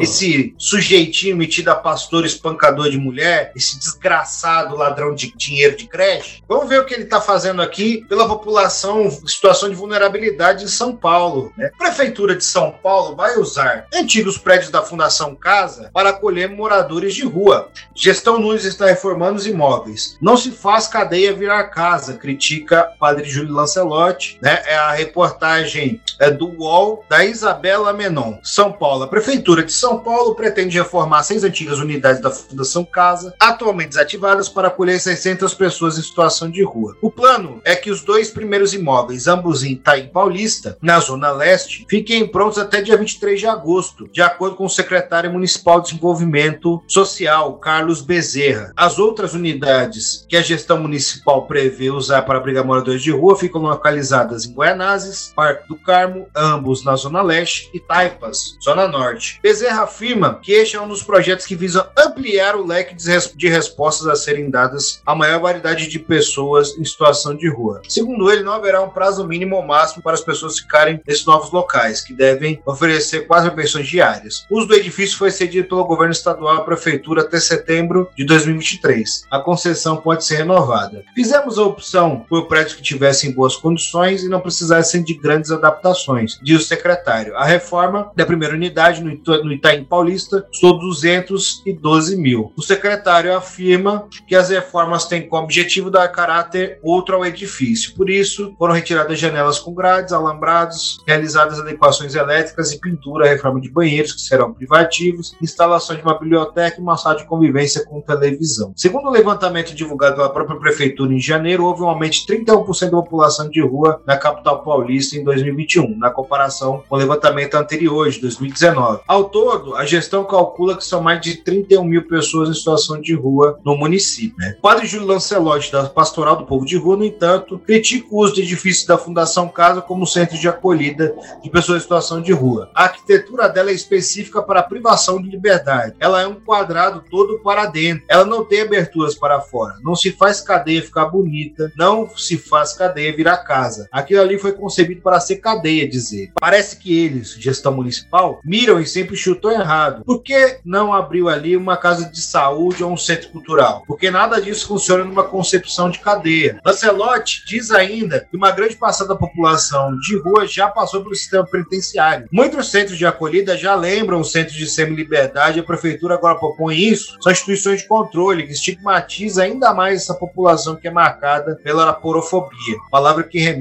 Esse sujeitinho metido a pastor espancador de mulher, esse desgraçado ladrão de dinheiro de creche. Vamos ver o que ele está fazendo aqui pela população em situação de vulnerabilidade em São Paulo. Né? A prefeitura de São Paulo vai usar antigos prédios da Fundação Casa para acolher moradores de rua. Gestão Nunes está reformando os imóveis. Não se faz cadeia virar casa, critica Padre Júlio Lancelotti. Né? É a reportagem é, do UOL da Isabela Menon. São Paulo. A Prefeitura de São Paulo pretende reformar seis antigas unidades da Fundação Casa, atualmente desativadas, para acolher 600 pessoas em situação de rua. O plano é que os dois primeiros imóveis, ambos em Itaim Paulista, na Zona Leste, fiquem prontos até dia 23 de agosto, de acordo com o secretário municipal de Desenvolvimento Social, Carlos Bezerra. As outras unidades que a gestão municipal prevê usar para abrigar moradores de rua ficam localizadas em Guaianazes, Parque do Carmo, ambos na Zona Leste, e Taipas, Zona Norte. Bezerra afirma que este é um dos projetos que visam ampliar o leque de respostas a serem dadas à maior variedade de pessoas em situação de rua. Segundo ele, não haverá um prazo mínimo ou máximo para as pessoas ficarem nesses novos locais, que devem oferecer quatro refeições diárias. O uso do edifício foi cedido pelo governo estadual à prefeitura até setembro de 2023. A concessão pode ser renovada. Fizemos a opção por prédios que tivessem boas condições e não precisassem de grandes adaptações, diz o secretário. A reforma da primeira unidade no Itaim Paulista custou 212 mil. O secretário afirma que as reformas têm como objetivo dar caráter outro ao edifício. Por isso, foram retiradas janelas com grades, alambrados, realizadas adequações elétricas e pintura, reforma de banheiros que serão privativos, instalação de uma biblioteca e uma sala de convivência com televisão. Segundo o levantamento divulgado pela própria prefeitura em janeiro, houve um aumento de 31% da população de rua na capital paulista em 2021, na comparação com o levantamento anterior de 2019. Ao todo, a gestão calcula que são mais de 31 mil pessoas em situação de rua no município. Né? O padre Júlio Lancelotti, da Pastoral do Povo de Rua, no entanto, critica o uso de edifícios da Fundação Casa como centro de acolhida de pessoas em situação de rua. A arquitetura dela é específica para a privação de liberdade. Ela é um quadrado todo para dentro. Ela não tem aberturas para fora. Não se faz cadeia ficar bonita. Não se faz cadeia virar casa. Aquilo ali foi concebido para ser cadeia, dizer. Parece que eles, gestão municipal, miram e sempre chutam errado. Por que não abriu ali uma casa de saúde ou um centro cultural? Porque nada disso funciona numa concepção de cadeia. Lancelotti diz ainda que uma grande parcela da população de rua já passou pelo sistema penitenciário. Muitos centros de acolhida já lembram o centro de semi-liberdade. A prefeitura agora propõe isso. São instituições de controle que estigmatiza ainda mais essa população que é marcada pela porofobia, palavra que remete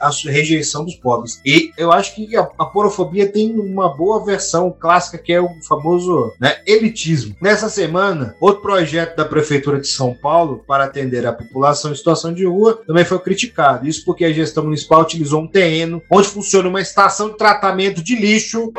à rejeição dos pobres. E eu acho que a, a porofobia tem uma boa versão clássica que é o famoso né, elitismo. Nessa semana, outro projeto da prefeitura de São Paulo para atender a população em situação de rua também foi criticado. Isso porque a gestão municipal utilizou um terreno onde funciona uma estação de tratamento de lixo.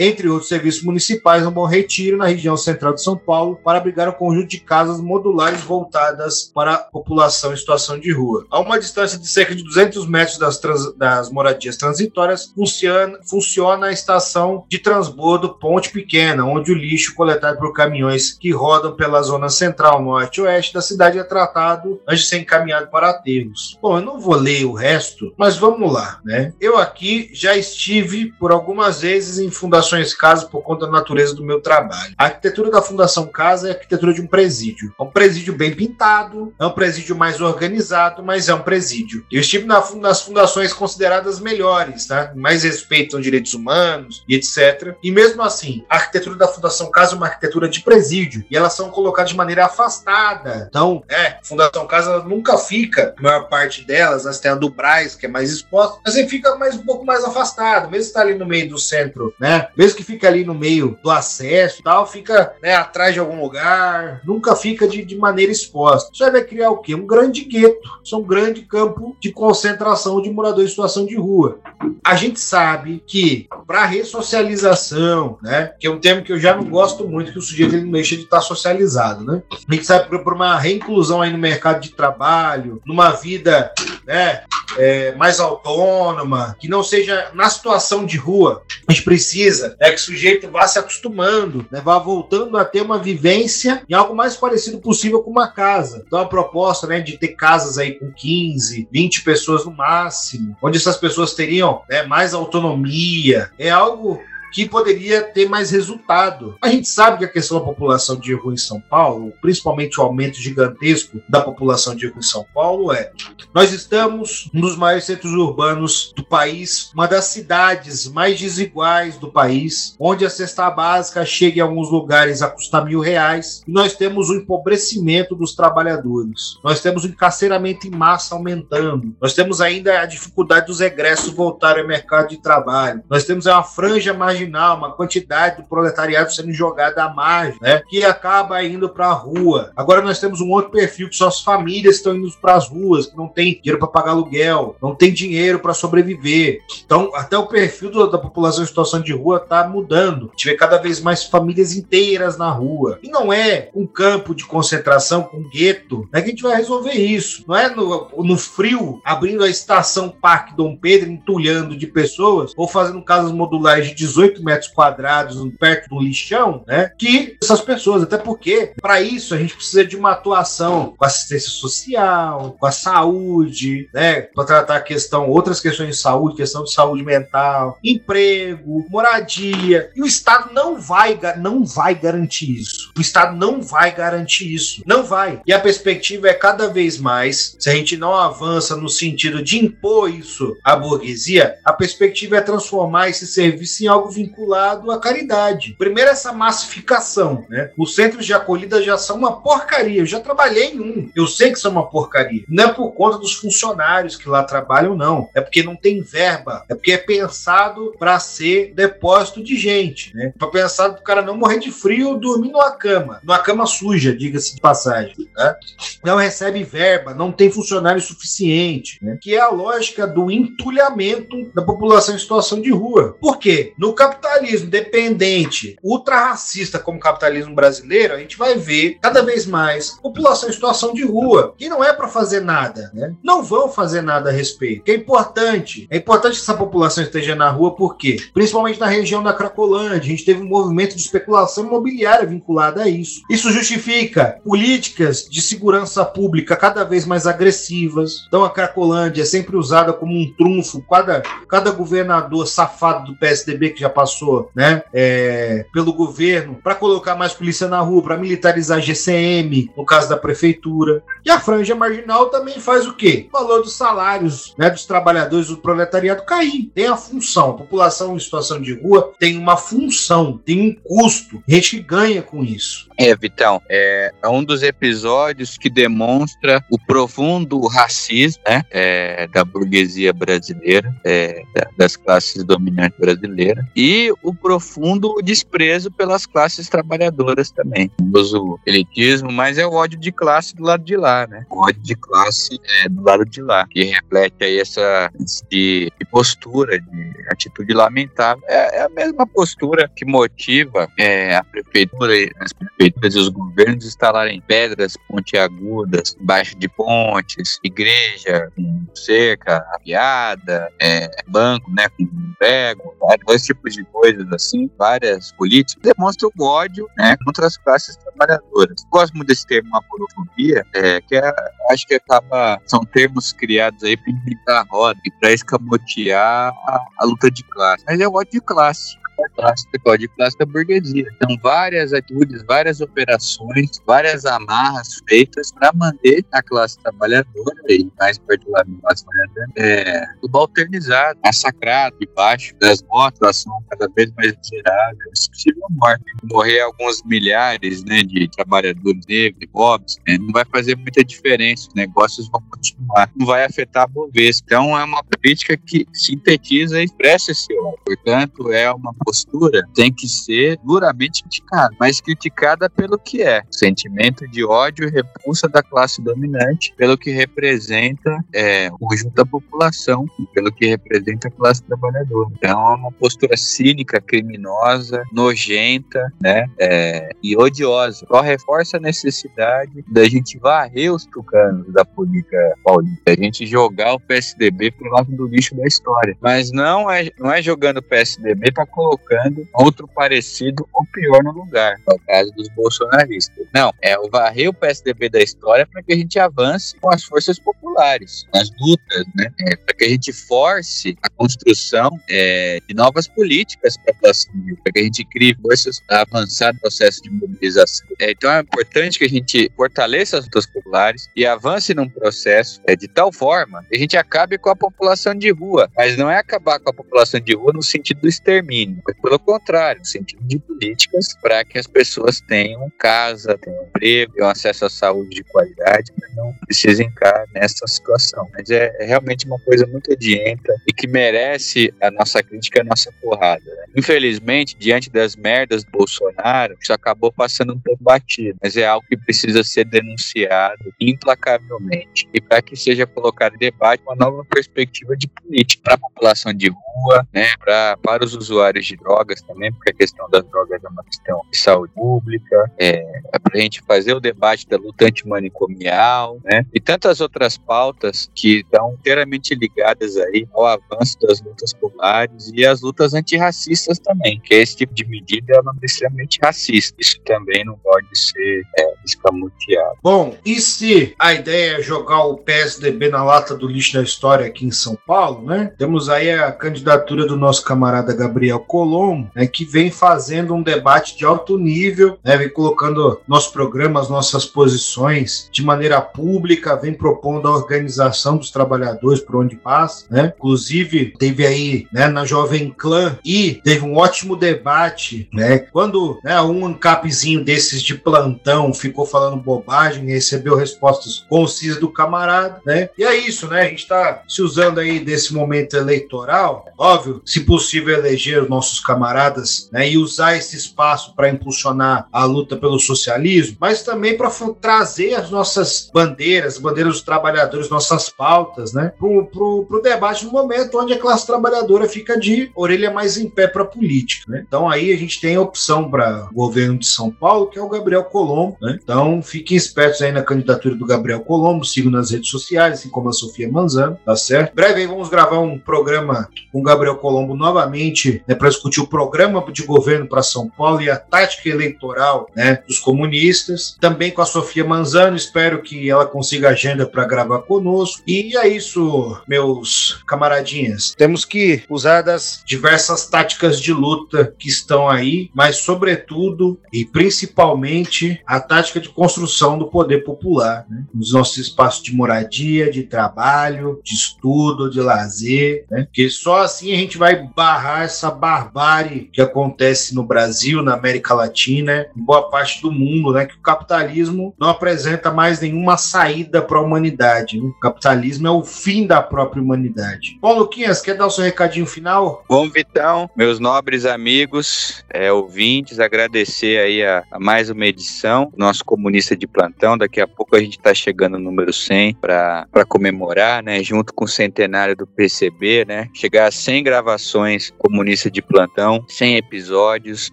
Entre outros serviços municipais, no Bom Retiro, na região central de São Paulo, para abrigar um conjunto de casas modulares voltadas para a população em situação de rua. A uma distância de cerca de 200 metros das, trans, das moradias transitórias, funciona, funciona a estação de transbordo Ponte Pequena, onde o lixo coletado por caminhões que rodam pela zona central, norte e oeste da cidade é tratado antes de ser encaminhado para aterros. Bom, eu não vou ler o resto, mas vamos lá, né? Eu aqui já estive por algumas vezes em fundações Fundações Casa por conta da natureza do meu trabalho. A arquitetura da Fundação Casa é a arquitetura de um presídio. É um presídio bem pintado, é um presídio mais organizado, mas é um presídio. Eu estive na, nas fundações consideradas melhores, tá? mais respeitam direitos humanos e etc. E mesmo assim, a arquitetura da Fundação Casa é uma arquitetura de presídio e elas são colocadas de maneira afastada. Então, é, Fundação Casa nunca fica, a maior parte delas, né? tem a do Braz, que é mais exposta, mas ele fica mais um pouco mais afastado, mesmo está ali no meio do centro, né? Mesmo que fica ali no meio do acesso e tal, fica né, atrás de algum lugar, nunca fica de, de maneira exposta. Isso aí vai criar o quê? Um grande gueto, isso é um grande campo de concentração de moradores em situação de rua. A gente sabe que para ressocialização, né, que é um termo que eu já não gosto muito, que o sujeito ele não deixa de estar socializado, né? A gente sabe por uma reinclusão aí no mercado de trabalho, numa vida, né, é, mais autônoma, que não seja na situação de rua. A gente precisa é que o sujeito vá se acostumando, né, vá voltando a ter uma vivência em algo mais parecido possível com uma casa. Então a proposta né, de ter casas aí com 15, 20 pessoas no máximo, onde essas pessoas teriam né, mais autonomia, é algo que poderia ter mais resultado. A gente sabe que a questão da população de rua em São Paulo, principalmente o aumento gigantesco da população de rua em São Paulo, é nós estamos dos maiores centros urbanos do país, uma das cidades mais desiguais do país, onde a cesta básica chega em alguns lugares a custar mil reais, e nós temos o empobrecimento dos trabalhadores, nós temos o encarceramento em massa aumentando, nós temos ainda a dificuldade dos egressos voltarem ao mercado de trabalho, nós temos uma franja marginal, uma quantidade do proletariado sendo jogada à margem, né, que acaba indo para a rua. Agora nós temos um outro perfil que são as famílias que estão indo para as ruas, que não tem dinheiro para pagar aluguel, não tem dinheiro para sobreviver. Então, até o perfil da população em situação de rua está mudando. A gente vê cada vez mais famílias inteiras na rua. E não é um campo de concentração com gueto né, que a gente vai resolver isso. Não é no, no frio, abrindo a estação Parque Dom Pedro, entulhando de pessoas, ou fazendo casas modulares de 18 metros quadrados perto do lixão, né? Que essas pessoas, até porque para isso a gente precisa de uma atuação com assistência social, com a saúde, né? Para tratar a questão, outras questões de saúde, questão de saúde mental, emprego, moradia. E o Estado não vai, não vai garantir isso. O Estado não vai garantir isso. Não vai. E a perspectiva é cada vez mais, se a gente não avança no sentido de impor isso à burguesia, a perspectiva é transformar esse serviço em algo vinculado à caridade. Primeiro, essa massificação. Né? Os centros de acolhida já são uma porcaria. Eu já trabalhei em um. Eu sei que são uma porcaria. Não é por conta dos funcionários que lá trabalham, não. É porque não tem verba. É porque é pensado para ser depósito de gente. Né? Para pensar para o cara não morrer de frio dormir numa cama. Numa cama suja, diga-se de passagem. Né? Não recebe verba, não tem funcionário suficiente. Né? Que é a lógica do entulhamento da população em situação de rua. Por quê? No capitalismo dependente, ultra-racista como o capitalismo brasileiro, a gente vai ver cada vez mais população em situação de rua, que não é para fazer nada, né? Não vão fazer nada a respeito. Que é importante. É importante que essa população esteja na rua, por quê? Principalmente na região da Cracolândia, a gente teve um movimento de especulação imobiliária vinculado a isso. Isso justifica políticas de segurança pública cada vez mais agressivas. Então a Cracolândia é sempre usada como um trunfo. Cada, cada governador safado do PSDB que já passou, né, é, pelo governo, para colocar mais polícia na rua, para militarizar GCM, no caso da prefeitura. E a franja marginal também faz o quê? O valor dos salários, né, dos trabalhadores do proletariado cair. Tem a função. A população em situação de rua tem uma função, tem um custo. A gente ganha com isso. É, Vitão, é, é um dos episódios que demonstra o profundo racismo né, é, da burguesia brasileira, é, das classes dominantes brasileiras, e o profundo desprezo pelas classes trabalhadoras também. O elitismo, mas é o ódio de classe do lado de lá, né? O ódio de classe é, do lado de lá, que reflete aí essa de, de postura, de atitude lamentável. É, é, a mesma postura que motiva é, a prefeitura, as prefeituras e os governos instalarem pedras pontiagudas embaixo de pontes, igreja com cerca, aviada, é, banco, né, com prego, dois tipos de coisas assim, várias políticas, demonstram o ódio né, contra as classes trabalhadoras. Gosto muito desse termo aporofobia, é, que é, acho que acaba, são termos criados aí para inventar a roda e para escamotear a, a luta de classe. Mas é o ódio de classe classe, de classe burguesia. Então, várias atitudes, várias operações, várias amarras feitas para manter a classe trabalhadora, e mais particularmente a classe trabalhadora, é, subalternizada, massacrada, debaixo das motos, ação cada vez mais miserável, se possível morte. Morrer alguns milhares né, de trabalhadores negros, pobres, né, não vai fazer muita diferença, os negócios vão continuar, não vai afetar a Bovespa. Então, é uma política que sintetiza e expressa esse ódio. Portanto, é uma postura tem que ser duramente criticada, mas criticada pelo que é: sentimento de ódio e repulsa da classe dominante, pelo que representa é, o conjunto da população, pelo que representa a classe trabalhadora. Então é uma postura cínica, criminosa, nojenta, né, é, e odiosa. Só reforça a necessidade da gente varrer os tucanos da política paulista, a gente jogar o PSDB pro lado do lixo da história. Mas não é, não é jogando o PSDB para colocando outro parecido ou pior no lugar, no caso dos bolsonaristas. Não, é o varrer o PSDB da história para que a gente avance com as forças populares, nas lutas, né? É, para que a gente force a construção é, de novas políticas para a população, para que a gente crie forças para avançar no processo de mobilização. É, então é importante que a gente fortaleça as lutas populares e avance num processo é, de tal forma que a gente acabe com a população de rua, mas não é acabar com a população de rua no sentido do extermínio, pelo contrário, no sentido de políticas para que as pessoas tenham casa, tenham emprego, tenham acesso à saúde de qualidade, para não precisem ficar nessa situação. Mas é, é, realmente uma coisa muito odienta e que merece a nossa crítica, a nossa porrada. Né? Infelizmente, diante das merdas do Bolsonaro, isso acabou passando um pouco batido, mas é algo que precisa ser denunciado implacavelmente e para que seja colocado em debate uma nova perspectiva de política para a população de rua, né, pra, para os usuários de drogas também, porque a questão das drogas é uma questão de saúde pública, é, é para a gente fazer o debate da luta antimanicomial, né, e tantas outras pautas que estão inteiramente ligadas aí ao avanço das lutas populares e as lutas antirracistas também, que esse tipo de medida é extremamente racista. Isso também não pode ser é, escamoteado. Bom, e se a ideia é jogar o PSDB na lata do lixo da história aqui em São Paulo, né? Temos aí a candidatura do nosso camarada Gabriel Colombo, né, que vem fazendo um debate de alto nível, né, vem colocando nossos programas, nossas posições de maneira pública, vem propondo a organização dos trabalhadores por onde passa, né? Inclusive, teve aí, né, na Jovem Clã e teve um ótimo debate, né? Quando né, um ancapzinho desses de plantão ficou falando bobagem, recebeu respostas concisas do camarada, né? E é isso, né? A gente está se usando aí desse momento eleitoral, óbvio, se possível eleger os nossos camaradas, né? E usar esse espaço para impulsionar a luta pelo socialismo, mas também para trazer as nossas bandeiras, bandeiras dos trabalhadores, nossas pautas, né? Pro, pro debate no momento onde a classe trabalhadora fica de orelha mais em pé para a política, né? Então aí a gente tem a opção para o governo de São Paulo, que é o Gabriel Colombo, né? Então fiquem espertos aí na candidatura do Gabriel Colombo, sigam nas redes sociais, assim como a Sofia Manzano, tá certo? Breve aí vamos gravar um programa com o Gabriel Colombo novamente, né, para discutir o programa de governo para São Paulo e a tática eleitoral, né, dos comunistas. Também com a Sofia Manzano, espero que ela consiga agenda para gravar conosco. E é isso, meus camaradinhas. Temos que usar das diversas táticas de luta que estão aí, mas sobretudo e principalmente a tática de construção do poder popular, né? nos nossos espaços de moradia, de trabalho, de estudo, de lazer, né? Porque só assim a gente vai barrar essa barbárie que acontece no Brasil, na América Latina, em boa parte do mundo, né? Que o capitalismo não apresenta mais nenhuma saída para a humanidade. Né? O capitalismo é o fim da própria humanidade. Bom, Luquinhas, quer dar o seu recadinho final? Bom, Vitão, meus nobres amigos, é, ouvintes, agradecer aí a, a mais uma edição, nosso comunista de plantão. Daqui a pouco a gente está chegando no número 100 para comemorar, né? Junto com o centenário do PCB, né? Chegar a 100 gravações comunista de plantão, 100 episódios.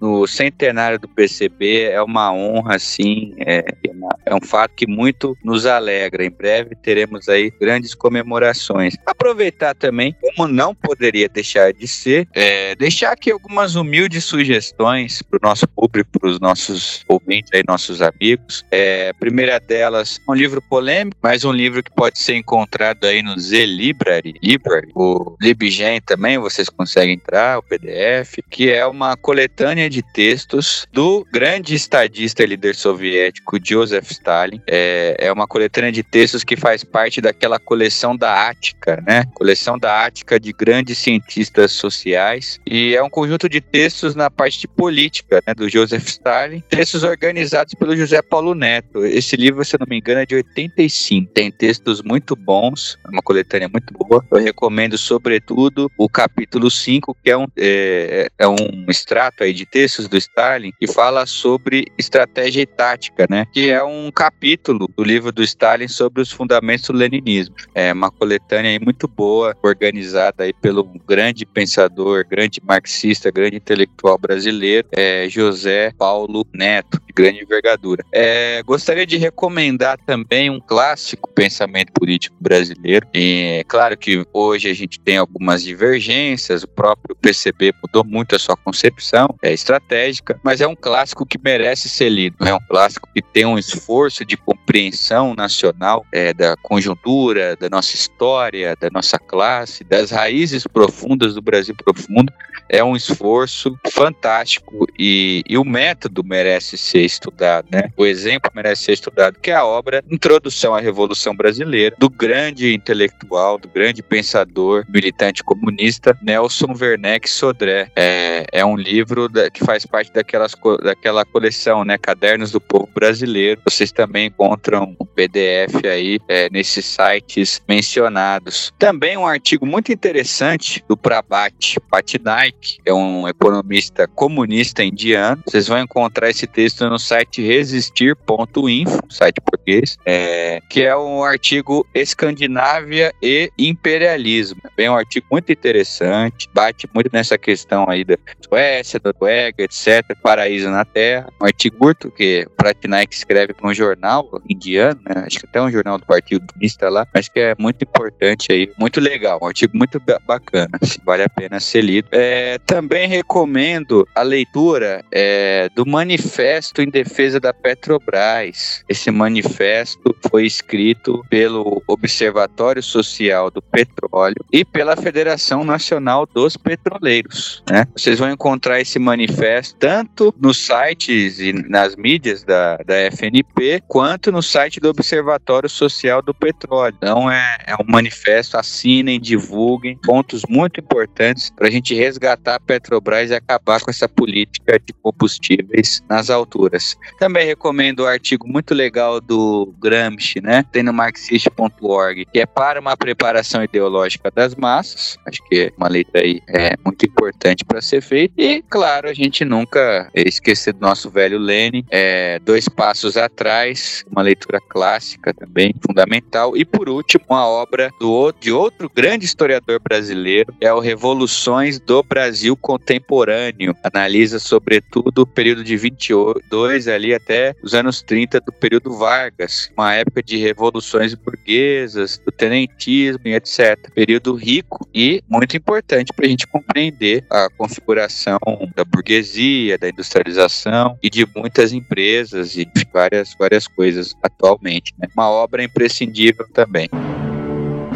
No centenário do PCB é uma honra, assim, é, é, é um fato que muito nos alegra. Em breve teremos aí grandes comemorações. Aproveitar também, como não poderia deixar de ser, é, deixar aqui algumas humildes sugestões para o nosso público, para os nossos ouvintes aí, nossos amigos. É, a primeira delas, um livro polêmico, mas um livro que pode ser encontrado aí no Z Library, Library o Libgen também, vocês conseguem entrar, o PDF, que é uma coletânea de textos do grande estadista e líder soviético Joseph Stalin. É, é uma coletânea de textos que faz parte daquela coleção da Ática, né? Coleção da Ática de grandes cientistas sociais. E é um conjunto de textos na parte de política, né, do Joseph Stalin. Textos organizados pelo José Paulo Neto. Esse livro, se eu não me engano, é de 85. Tem textos muito bons, é uma coletânea muito boa. Eu recomendo, sobretudo, o capítulo 5, que é um, é, é um extrato aí de textos do Stalin, que fala sobre estratégia e tática, né? Que é um capítulo do livro do Stalin sobre os fundamentos do leninismo. É uma coletânea aí muito boa, organizada aí pelo grande pensador, grande marxista, grande intelectual brasileiro, é José Paulo Neto, de grande envergadura. É, gostaria de recomendar também um clássico pensamento político brasileiro. E é claro que hoje a gente tem algumas divergências, o próprio PCB mudou muito a sua concepção é estratégica, mas é um clássico que merece ser lido. É um clássico que tem um esforço de compreensão nacional é, da conjuntura, da nossa história, da nossa classe, das raízes profundas do Brasil profundo. É um esforço fantástico e, e o método merece ser estudado, né? O exemplo merece ser estudado, que é a obra Introdução à Revolução Brasileira, do grande intelectual, do grande pensador, militante comunista, Nelson Werneck Sodré. É, é um livro da, que faz parte daquelas, daquela coleção, né? Cadernos do Povo Brasileiro. Vocês também encontram o PDF aí é, nesses sites mencionados. Também um artigo muito interessante do Prabhat Patnaik, que é um economista comunista indiano. Vocês vão encontrar esse texto no site resistir.info, site português, é, que é um artigo Escandinávia e Imperialismo. É um artigo muito interessante, bate muito nessa questão aí da Suécia, da Noruega, etc., paraíso na Terra. Um artigo curto que Pratinaik escreve para um jornal indiano, né? acho que até um jornal do Partido Comunista lá, acho que é muito importante aí, muito legal, um artigo muito bacana, vale a pena ser lido. É, também recomendo a leitura é, do Manifesto em Defesa da Petrobras. Esse manifesto foi escrito pelo Observatório Social do Petróleo e pela Federação Nacional dos Petroleiros. Né? Vocês vão encontrar esse manifesto tanto nos sites e nas mídias da, da FNP, quanto no site do Observatório Social do Petróleo. Então é, é um manifesto, assinem, divulguem, pontos muito importantes para a gente resgatar a Petrobras e acabar com essa política de combustíveis nas alturas. Também recomendo o um artigo muito legal do Gramsci, né? Tem no marxist.org, que é para uma preparação ideológica das massas. Acho que é uma letra aí é muito importante para ser feita. E, claro, a gente nunca esquecer do nosso velho Lenin, é, Dois Passos Atrás, uma leitura clássica também, fundamental. E, por último, uma obra do, de outro grande historiador brasileiro, é o Revoluções do Brasil Contemporâneo. Analisa, sobretudo, o período de 22 ali até os anos 30 do período Vargas, uma época de revoluções burguesas, do tenentismo e etc. Período rico e muito importante para a gente compreender a configuração da burguesia, da industrialização e de muitas empresas e várias, várias coisas atualmente. Né? Uma obra imprescindível também.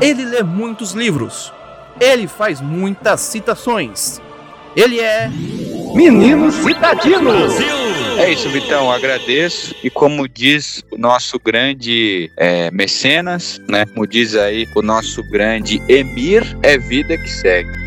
Ele lê muitos livros. Ele faz muitas citações. Ele é. Menino Citadino! É isso, Vitão. Agradeço. E como diz o nosso grande é, mecenas, né? Como diz aí o nosso grande Emir, é vida que segue.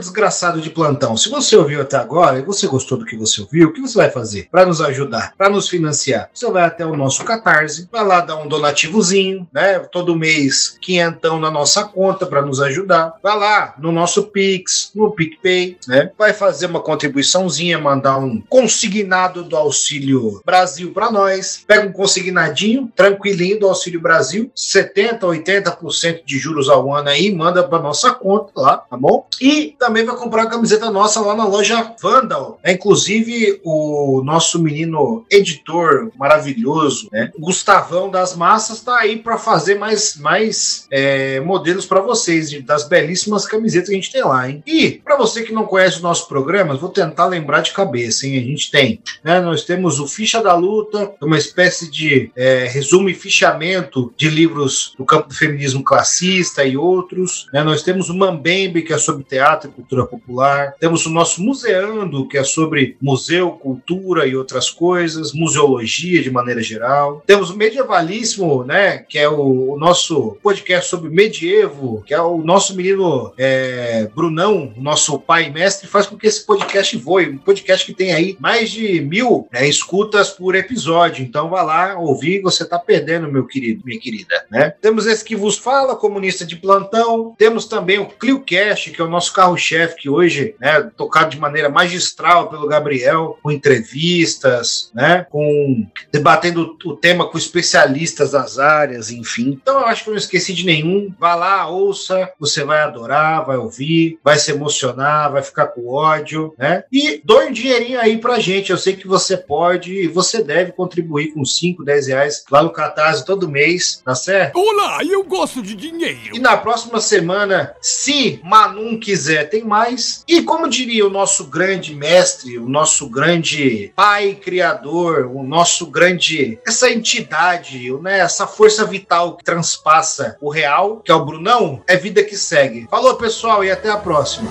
Desgraçado de plantão, se você ouviu até agora e você gostou do que você ouviu, o que você vai fazer para nos ajudar, para nos financiar? Você vai até o nosso Catarse, vai lá dar um donativozinho, né? Todo mês, quinhentão na nossa conta para nos ajudar. Vai lá no nosso Pix, no PicPay, né? Vai fazer uma contribuiçãozinha, mandar um consignado do Auxílio Brasil para nós. Pega um consignadinho, tranquilinho do Auxílio Brasil, 70, 80% de juros ao ano aí, manda para nossa conta lá, tá bom? Bom? E também vai comprar a camiseta nossa lá na loja Vandal. É, inclusive, o nosso menino editor maravilhoso, né? Gustavão das Massas, tá aí para fazer mais, mais é, modelos para vocês, das belíssimas camisetas que a gente tem lá, hein? E, para você que não conhece os nossos programas, vou tentar lembrar de cabeça, hein? A gente tem, né? Nós temos o Ficha da Luta, uma espécie de é, resumo e fichamento de livros do campo do feminismo classista e outros. Né? Nós temos o Mambembe, que é sobre teatro e cultura popular. Temos o nosso Museando, que é sobre museu, cultura e outras coisas, museologia de maneira geral. Temos o Medievalíssimo, né? Que é o, o nosso podcast sobre medievo, que é o nosso menino é, Brunão, nosso pai e mestre, faz com que esse podcast voe. Um podcast que tem aí mais de mil né, escutas por episódio. Então vá lá ouvir, você está perdendo, meu querido, minha querida. Né? Temos esse que vos fala, comunista de plantão. Temos também o ClioCast, que é o nosso carro-chefe, que hoje, né, tocado de maneira magistral pelo Gabriel, com entrevistas, né, com debatendo o tema com especialistas das áreas, enfim. Então eu acho que eu não esqueci de nenhum. Vá lá, ouça, você vai adorar, vai ouvir, vai se emocionar, vai ficar com ódio, né? E doe um dinheirinho aí pra gente. Eu sei que você pode e você deve contribuir com 5, 10 reais lá no Catarse todo mês, tá certo? Olá, eu gosto de dinheiro. E na próxima semana, se Manum quiser, tem mais. E como diria o nosso grande mestre, o nosso grande pai criador, o nosso grande essa entidade, né, essa força vital que transpassa o real, que é o Brunão, é vida que segue. Falou, pessoal, e até a próxima.